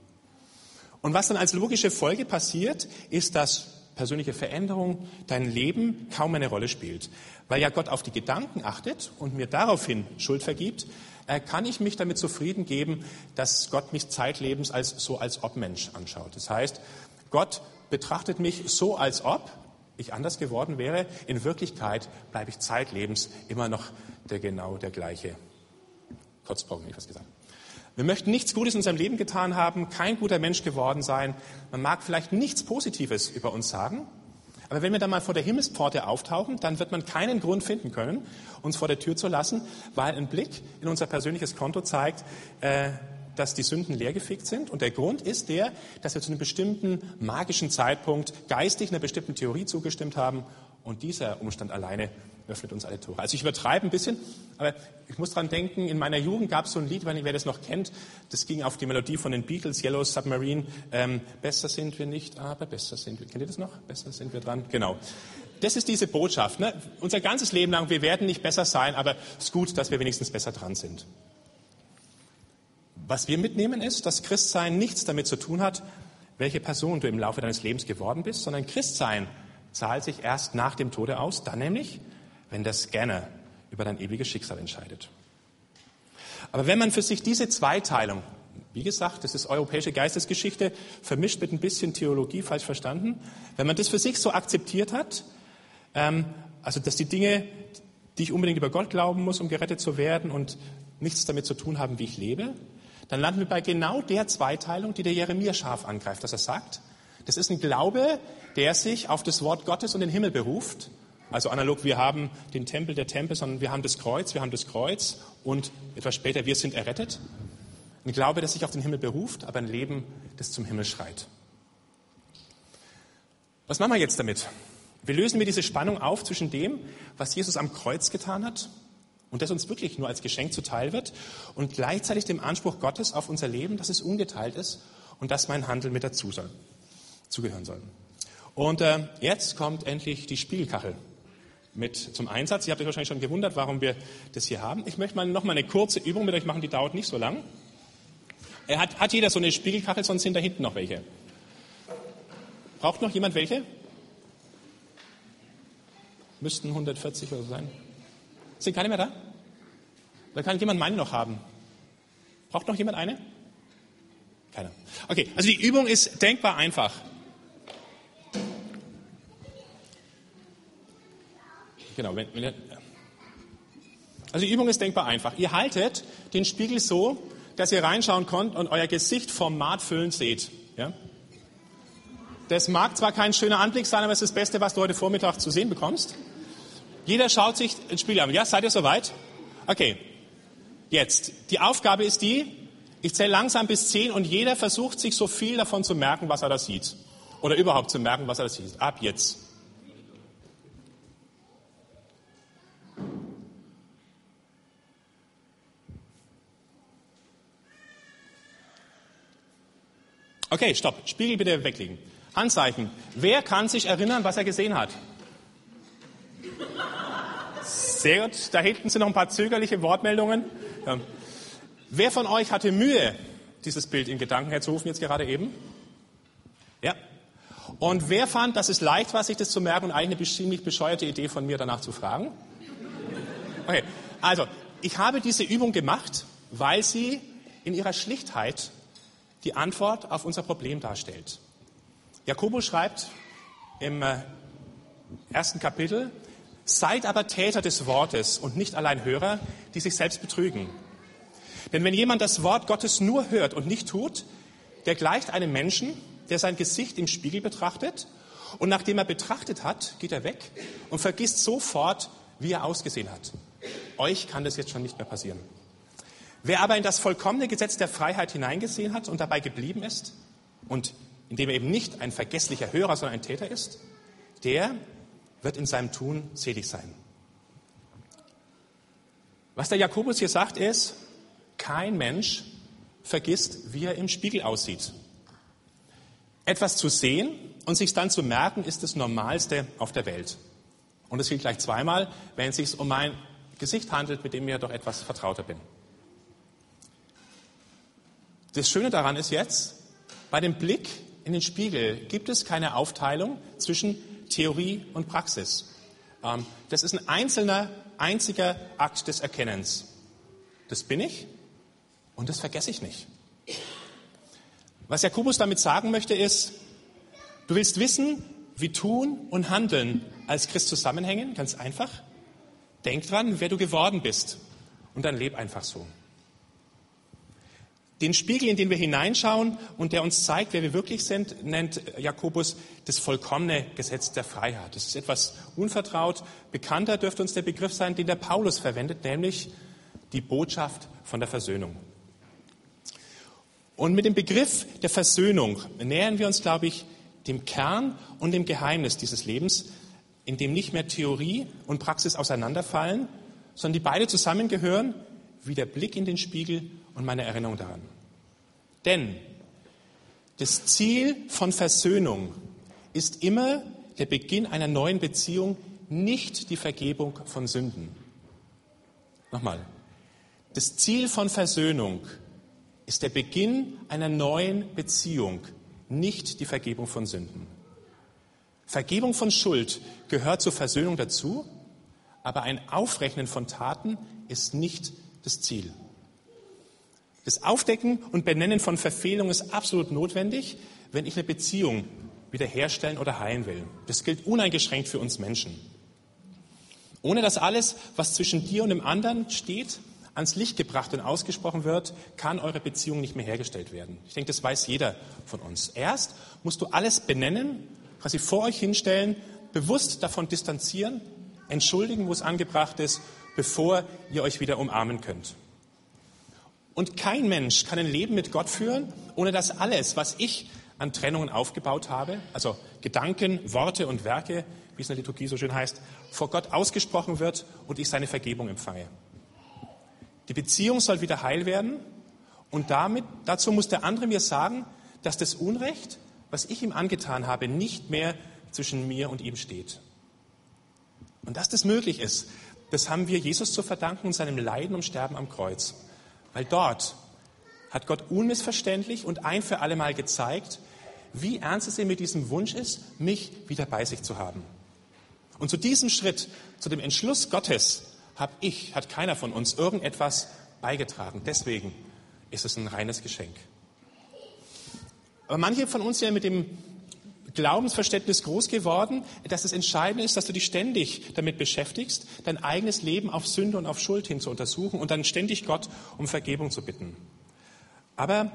Und was dann als logische Folge passiert, ist, dass persönliche Veränderung, dein Leben kaum eine Rolle spielt. Weil ja Gott auf die Gedanken achtet und mir daraufhin Schuld vergibt, äh, kann ich mich damit zufrieden geben, dass Gott mich zeitlebens als so als ob Mensch anschaut. Das heißt, Gott betrachtet mich so als ob ich anders geworden wäre. In Wirklichkeit bleibe ich zeitlebens immer noch der genau der gleiche. Kotzbrocken, ich was gesagt. Wir möchten nichts Gutes in unserem Leben getan haben, kein guter Mensch geworden sein. Man mag vielleicht nichts Positives über uns sagen, aber wenn wir dann mal vor der Himmelspforte auftauchen, dann wird man keinen Grund finden können, uns vor der Tür zu lassen, weil ein Blick in unser persönliches Konto zeigt, äh, dass die Sünden leergefickt sind. Und der Grund ist der, dass wir zu einem bestimmten magischen Zeitpunkt geistig einer bestimmten Theorie zugestimmt haben. Und dieser Umstand alleine öffnet uns alle Tore. Also ich übertreibe ein bisschen, aber ich muss dran denken, in meiner Jugend gab es so ein Lied, wenn wer das noch kennt, das ging auf die Melodie von den Beatles, Yellow Submarine, ähm, besser sind wir nicht, aber besser sind wir. Kennt ihr das noch? Besser sind wir dran? Genau. Das ist diese Botschaft. Ne? Unser ganzes Leben lang, wir werden nicht besser sein, aber es ist gut, dass wir wenigstens besser dran sind. Was wir mitnehmen ist, dass Christsein nichts damit zu tun hat, welche Person du im Laufe deines Lebens geworden bist, sondern Christsein zahlt sich erst nach dem Tode aus, dann nämlich, wenn der Scanner über dein ewiges Schicksal entscheidet. Aber wenn man für sich diese Zweiteilung, wie gesagt, das ist europäische Geistesgeschichte, vermischt mit ein bisschen Theologie, falsch verstanden, wenn man das für sich so akzeptiert hat, ähm, also dass die Dinge, die ich unbedingt über Gott glauben muss, um gerettet zu werden und nichts damit zu tun haben, wie ich lebe, dann landen wir bei genau der Zweiteilung, die der Jeremia scharf angreift, dass er sagt, das ist ein Glaube, der sich auf das Wort Gottes und den Himmel beruft also analog, wir haben den Tempel der Tempel, sondern wir haben das Kreuz, wir haben das Kreuz und etwas später, wir sind errettet. Ein Glaube, das sich auf den Himmel beruft, aber ein Leben, das zum Himmel schreit. Was machen wir jetzt damit? Wir lösen mir diese Spannung auf zwischen dem, was Jesus am Kreuz getan hat und das uns wirklich nur als Geschenk zuteil wird und gleichzeitig dem Anspruch Gottes auf unser Leben, dass es ungeteilt ist und dass mein Handel mit dazu soll, zugehören soll. Und äh, jetzt kommt endlich die Spiegelkachel mit zum Einsatz. Ihr habt euch wahrscheinlich schon gewundert, warum wir das hier haben. Ich möchte mal noch mal eine kurze Übung mit euch machen, die dauert nicht so lang. Hat, hat jeder so eine Spiegelkachel, sonst sind da hinten noch welche. Braucht noch jemand welche? Müssten 140 oder so sein. Sind keine mehr da? Oder kann jemand meine noch haben? Braucht noch jemand eine? Keiner. Okay, also die Übung ist denkbar einfach. Genau. Wenn, wenn, also die Übung ist denkbar einfach. Ihr haltet den Spiegel so, dass ihr reinschauen könnt und euer Gesicht format füllend seht. Ja? Das mag zwar kein schöner Anblick sein, aber es ist das Beste, was du heute Vormittag zu sehen bekommst. Jeder schaut sich den Spiegel an. Ja, seid ihr soweit? Okay. Jetzt. Die Aufgabe ist die, ich zähle langsam bis zehn und jeder versucht sich so viel davon zu merken, was er da sieht. Oder überhaupt zu merken, was er da sieht. Ab jetzt. Okay, stopp. Spiegel bitte weglegen. Handzeichen. Wer kann sich erinnern, was er gesehen hat? Sehr gut. Da hinten sind noch ein paar zögerliche Wortmeldungen. Ja. Wer von euch hatte Mühe, dieses Bild in Gedanken herzurufen, jetzt gerade eben? Ja. Und wer fand, dass es leicht war, sich das zu merken und eigentlich eine ziemlich bescheuerte Idee von mir danach zu fragen? Okay. Also, ich habe diese Übung gemacht, weil sie in ihrer Schlichtheit die Antwort auf unser Problem darstellt. Jakobus schreibt im äh, ersten Kapitel, seid aber Täter des Wortes und nicht allein Hörer, die sich selbst betrügen. Denn wenn jemand das Wort Gottes nur hört und nicht tut, der gleicht einem Menschen, der sein Gesicht im Spiegel betrachtet und nachdem er betrachtet hat, geht er weg und vergisst sofort, wie er ausgesehen hat. Euch kann das jetzt schon nicht mehr passieren. Wer aber in das vollkommene Gesetz der Freiheit hineingesehen hat und dabei geblieben ist und indem er eben nicht ein vergesslicher Hörer, sondern ein Täter ist, der wird in seinem Tun selig sein. Was der Jakobus hier sagt ist, kein Mensch vergisst, wie er im Spiegel aussieht. Etwas zu sehen und sich dann zu merken, ist das Normalste auf der Welt. Und es gilt gleich zweimal, wenn es sich um mein Gesicht handelt, mit dem ich doch etwas vertrauter bin. Das Schöne daran ist jetzt, bei dem Blick in den Spiegel gibt es keine Aufteilung zwischen Theorie und Praxis. Ähm, das ist ein einzelner, einziger Akt des Erkennens. Das bin ich und das vergesse ich nicht. Was Jakobus damit sagen möchte ist, du willst wissen, wie Tun und Handeln als Christ zusammenhängen, ganz einfach. Denk dran, wer du geworden bist und dann leb einfach so. Den Spiegel, in den wir hineinschauen und der uns zeigt, wer wir wirklich sind, nennt Jakobus das vollkommene Gesetz der Freiheit. Das ist etwas unvertraut. Bekannter dürfte uns der Begriff sein, den der Paulus verwendet, nämlich die Botschaft von der Versöhnung. Und mit dem Begriff der Versöhnung nähern wir uns, glaube ich, dem Kern und dem Geheimnis dieses Lebens, in dem nicht mehr Theorie und Praxis auseinanderfallen, sondern die beide zusammengehören, wie der Blick in den Spiegel und meine Erinnerung daran. Denn das Ziel von Versöhnung ist immer der Beginn einer neuen Beziehung, nicht die Vergebung von Sünden. Nochmal. Das Ziel von Versöhnung ist der Beginn einer neuen Beziehung, nicht die Vergebung von Sünden. Vergebung von Schuld gehört zur Versöhnung dazu, aber ein Aufrechnen von Taten ist nicht das Ziel. Das Aufdecken und Benennen von Verfehlungen ist absolut notwendig, wenn ich eine Beziehung wiederherstellen oder heilen will. Das gilt uneingeschränkt für uns Menschen. Ohne dass alles, was zwischen dir und dem anderen steht, ans Licht gebracht und ausgesprochen wird, kann eure Beziehung nicht mehr hergestellt werden. Ich denke, das weiß jeder von uns. Erst musst du alles benennen, quasi vor euch hinstellen, bewusst davon distanzieren, entschuldigen, wo es angebracht ist, bevor ihr euch wieder umarmen könnt. Und kein Mensch kann ein Leben mit Gott führen, ohne dass alles, was ich an Trennungen aufgebaut habe, also Gedanken, Worte und Werke, wie es in der Liturgie so schön heißt, vor Gott ausgesprochen wird und ich seine Vergebung empfange. Die Beziehung soll wieder heil werden und damit, dazu muss der andere mir sagen, dass das Unrecht, was ich ihm angetan habe, nicht mehr zwischen mir und ihm steht. Und dass das möglich ist, das haben wir Jesus zu verdanken und seinem Leiden und Sterben am Kreuz. Weil dort hat Gott unmissverständlich und ein für alle Mal gezeigt, wie ernst es ihm mit diesem Wunsch ist, mich wieder bei sich zu haben. Und zu diesem Schritt, zu dem Entschluss Gottes, habe ich, hat keiner von uns irgendetwas beigetragen. Deswegen ist es ein reines Geschenk. Aber manche von uns ja mit dem Glaubensverständnis groß geworden, dass es entscheidend ist, dass du dich ständig damit beschäftigst, dein eigenes Leben auf Sünde und auf Schuld hin zu untersuchen und dann ständig Gott um Vergebung zu bitten. Aber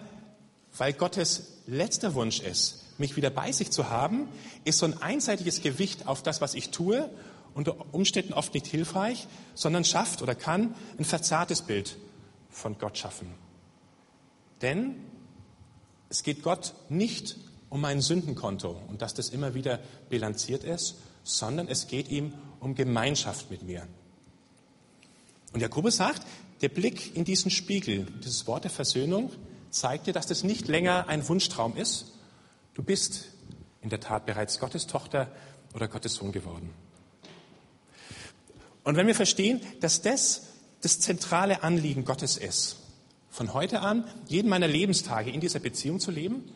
weil Gottes letzter Wunsch ist, mich wieder bei sich zu haben, ist so ein einseitiges Gewicht auf das, was ich tue, unter Umständen oft nicht hilfreich, sondern schafft oder kann ein verzerrtes Bild von Gott schaffen. Denn es geht Gott nicht um mein Sündenkonto und dass das immer wieder bilanziert ist, sondern es geht ihm um Gemeinschaft mit mir. Und Jakobus sagt, der Blick in diesen Spiegel, dieses Wort der Versöhnung, zeigt dir, dass das nicht länger ein Wunschtraum ist. Du bist in der Tat bereits Gottes Tochter oder Gottes Sohn geworden. Und wenn wir verstehen, dass das das zentrale Anliegen Gottes ist, von heute an jeden meiner Lebenstage in dieser Beziehung zu leben,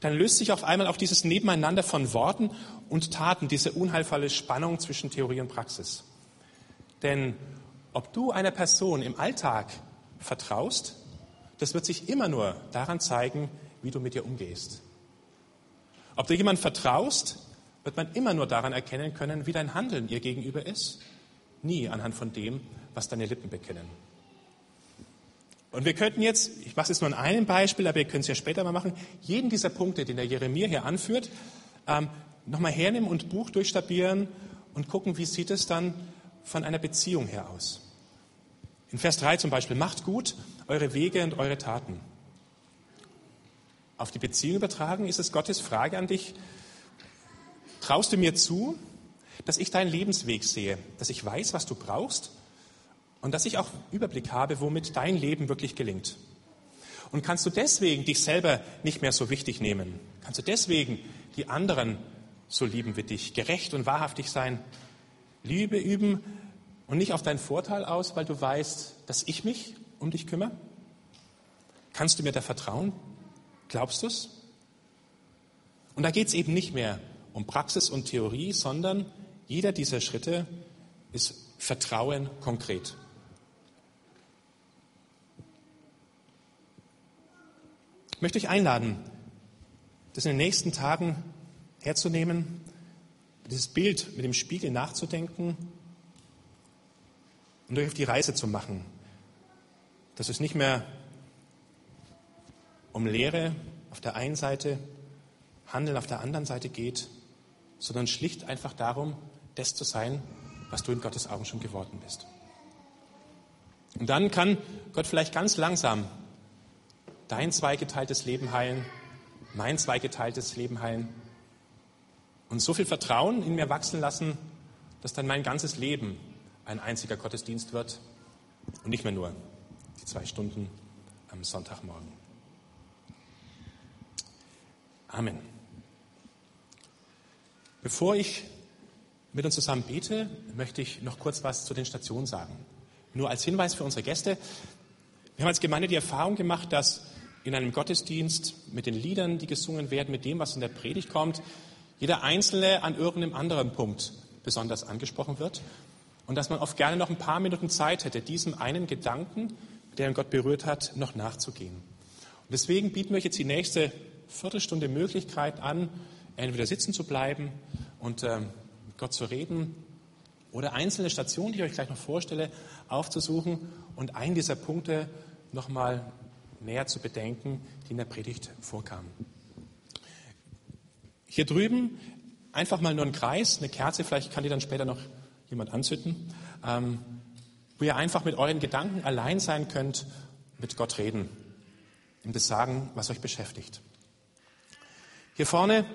dann löst sich auf einmal auch dieses Nebeneinander von Worten und Taten, diese unheilvolle Spannung zwischen Theorie und Praxis. Denn ob du einer Person im Alltag vertraust, das wird sich immer nur daran zeigen, wie du mit ihr umgehst. Ob du jemand vertraust, wird man immer nur daran erkennen können, wie dein Handeln ihr gegenüber ist, nie anhand von dem, was deine Lippen bekennen. Und wir könnten jetzt, ich mache es nur in einem Beispiel, aber wir können es ja später mal machen, jeden dieser Punkte, den der Jeremia hier anführt, ähm, nochmal hernehmen und Buch durchstabieren und gucken, wie sieht es dann von einer Beziehung her aus. In Vers 3 zum Beispiel, macht gut eure Wege und eure Taten. Auf die Beziehung übertragen ist es Gottes Frage an dich, traust du mir zu, dass ich deinen Lebensweg sehe, dass ich weiß, was du brauchst und dass ich auch Überblick habe, womit dein Leben wirklich gelingt. Und kannst du deswegen dich selber nicht mehr so wichtig nehmen? Kannst du deswegen die anderen so lieben wie dich, gerecht und wahrhaftig sein, Liebe üben und nicht auf deinen Vorteil aus, weil du weißt, dass ich mich um dich kümmere? Kannst du mir da vertrauen? Glaubst du es? Und da geht es eben nicht mehr um Praxis und Theorie, sondern jeder dieser Schritte ist Vertrauen konkret. Ich möchte euch einladen, das in den nächsten Tagen herzunehmen, dieses Bild mit dem Spiegel nachzudenken und euch auf die Reise zu machen, dass es nicht mehr um Lehre auf der einen Seite, Handeln auf der anderen Seite geht, sondern schlicht einfach darum, das zu sein, was du in Gottes Augen schon geworden bist. Und dann kann Gott vielleicht ganz langsam dein zweigeteiltes Leben heilen, mein zweigeteiltes Leben heilen und so viel Vertrauen in mir wachsen lassen, dass dann mein ganzes Leben ein einziger Gottesdienst wird und nicht mehr nur die zwei Stunden am Sonntagmorgen. Amen. Bevor ich mit uns zusammen bete, möchte ich noch kurz was zu den Stationen sagen. Nur als Hinweis für unsere Gäste. Wir haben als Gemeinde die Erfahrung gemacht, dass in einem Gottesdienst mit den Liedern, die gesungen werden, mit dem, was in der Predigt kommt, jeder Einzelne an irgendeinem anderen Punkt besonders angesprochen wird und dass man oft gerne noch ein paar Minuten Zeit hätte, diesem einen Gedanken, der Gott berührt hat, noch nachzugehen. Und deswegen bieten wir euch jetzt die nächste Viertelstunde Möglichkeit an, entweder sitzen zu bleiben und äh, mit Gott zu reden oder einzelne Stationen, die ich euch gleich noch vorstelle, aufzusuchen und einen dieser Punkte nochmal näher zu bedenken, die in der Predigt vorkamen. Hier drüben einfach mal nur ein Kreis, eine Kerze, vielleicht kann die dann später noch jemand anzünden, ähm, wo ihr einfach mit euren Gedanken allein sein könnt, mit Gott reden, ihm das sagen, was euch beschäftigt. Hier vorne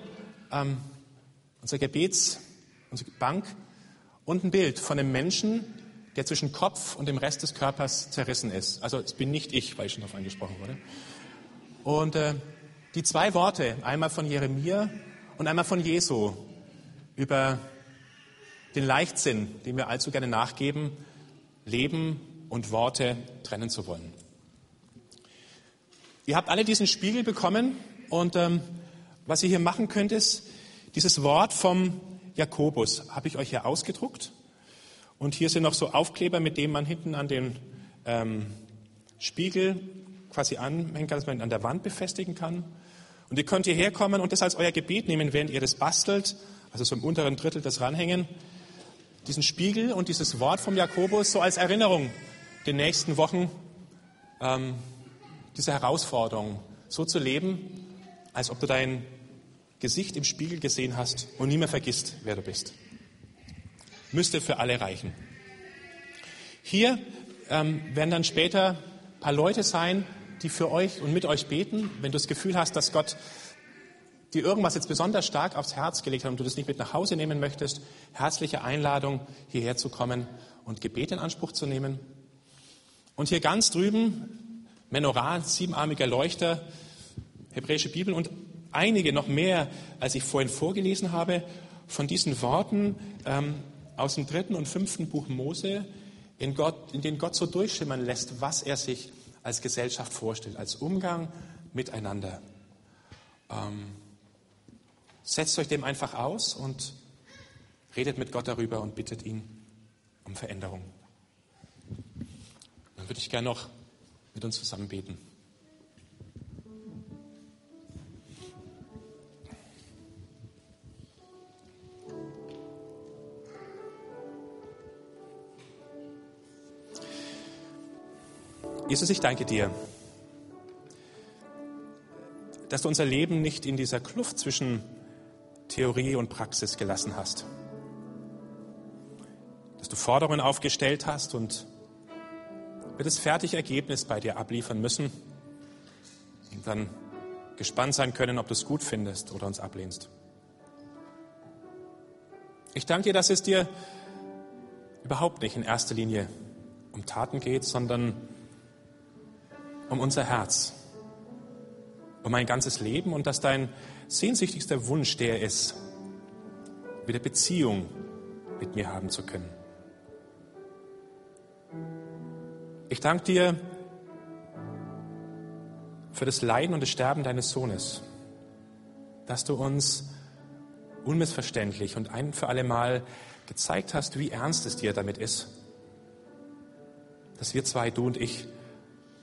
ähm, unser Gebets, unsere Bank und ein Bild von einem Menschen, der zwischen Kopf und dem Rest des Körpers zerrissen ist. Also es bin nicht ich, weil ich schon darauf angesprochen wurde. Und äh, die zwei Worte, einmal von Jeremia und einmal von Jesu, über den Leichtsinn, den wir allzu gerne nachgeben, Leben und Worte trennen zu wollen. Ihr habt alle diesen Spiegel bekommen und ähm, was ihr hier machen könnt, ist, dieses Wort vom Jakobus habe ich euch hier ausgedruckt. Und hier sind noch so Aufkleber, mit denen man hinten an den ähm, Spiegel quasi anhängen kann, dass man ihn an der Wand befestigen kann. Und ihr könnt hierher kommen und das als euer Gebet nehmen, während ihr das bastelt, also so im unteren Drittel das ranhängen. Diesen Spiegel und dieses Wort vom Jakobus so als Erinnerung den nächsten Wochen ähm, diese Herausforderung so zu leben, als ob du dein Gesicht im Spiegel gesehen hast und nie mehr vergisst, wer du bist. Müsste für alle reichen. Hier ähm, werden dann später ein paar Leute sein, die für euch und mit euch beten, wenn du das Gefühl hast, dass Gott dir irgendwas jetzt besonders stark aufs Herz gelegt hat und du das nicht mit nach Hause nehmen möchtest, herzliche Einladung, hierher zu kommen und Gebet in Anspruch zu nehmen. Und hier ganz drüben, Menorah, siebenarmiger Leuchter, hebräische Bibel und einige noch mehr, als ich vorhin vorgelesen habe, von diesen Worten ähm, aus dem dritten und fünften Buch Mose, in, Gott, in denen Gott so durchschimmern lässt, was er sich als Gesellschaft vorstellt, als Umgang miteinander. Ähm, setzt euch dem einfach aus und redet mit Gott darüber und bittet ihn um Veränderung. Dann würde ich gerne noch mit uns zusammen beten. Jesus, ich danke dir, dass du unser Leben nicht in dieser Kluft zwischen Theorie und Praxis gelassen hast. Dass du Forderungen aufgestellt hast und wir das fertige Ergebnis bei dir abliefern müssen und dann gespannt sein können, ob du es gut findest oder uns ablehnst. Ich danke dir, dass es dir überhaupt nicht in erster Linie um Taten geht, sondern um unser Herz, um ein ganzes Leben und dass dein sehnsüchtigster Wunsch der ist, wieder Beziehung mit mir haben zu können. Ich danke dir für das Leiden und das Sterben deines Sohnes, dass du uns unmissverständlich und ein für alle Mal gezeigt hast, wie ernst es dir damit ist, dass wir zwei, du und ich,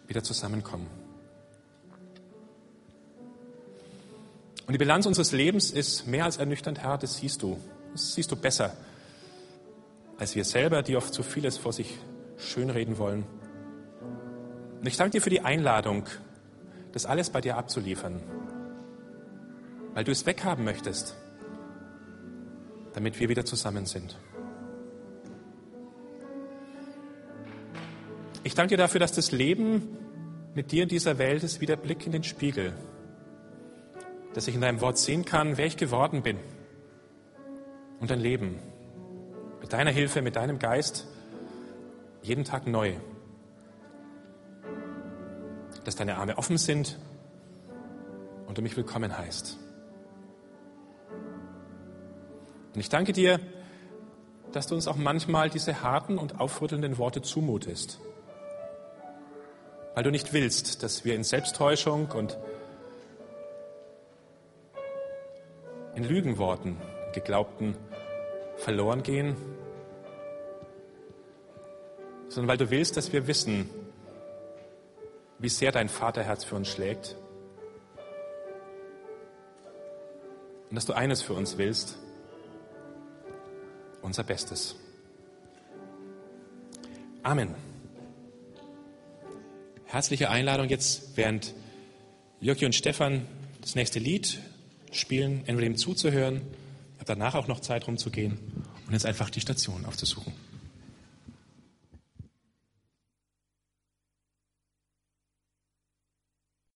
wieder zusammenkommen. Und die Bilanz unseres Lebens ist mehr als ernüchternd, Herr, das siehst du. Das siehst du besser als wir selber, die oft so vieles vor sich schönreden wollen. Und ich danke dir für die Einladung, das alles bei dir abzuliefern, weil du es weghaben möchtest, damit wir wieder zusammen sind. Ich danke dir dafür, dass das Leben mit dir in dieser Welt ist wie der Blick in den Spiegel, dass ich in deinem Wort sehen kann, wer ich geworden bin und dein Leben mit deiner Hilfe, mit deinem Geist jeden Tag neu. Dass deine Arme offen sind und du mich willkommen heißt. Und ich danke dir, dass du uns auch manchmal diese harten und aufrüttelnden Worte zumutest. Weil du nicht willst, dass wir in Selbsttäuschung und in Lügenworten, geglaubten verloren gehen, sondern weil du willst, dass wir wissen, wie sehr dein Vaterherz für uns schlägt und dass du eines für uns willst, unser Bestes. Amen. Herzliche Einladung jetzt, während Jörgi und Stefan das nächste Lied spielen, entweder ihm zuzuhören, danach auch noch Zeit rumzugehen und jetzt einfach die Station aufzusuchen.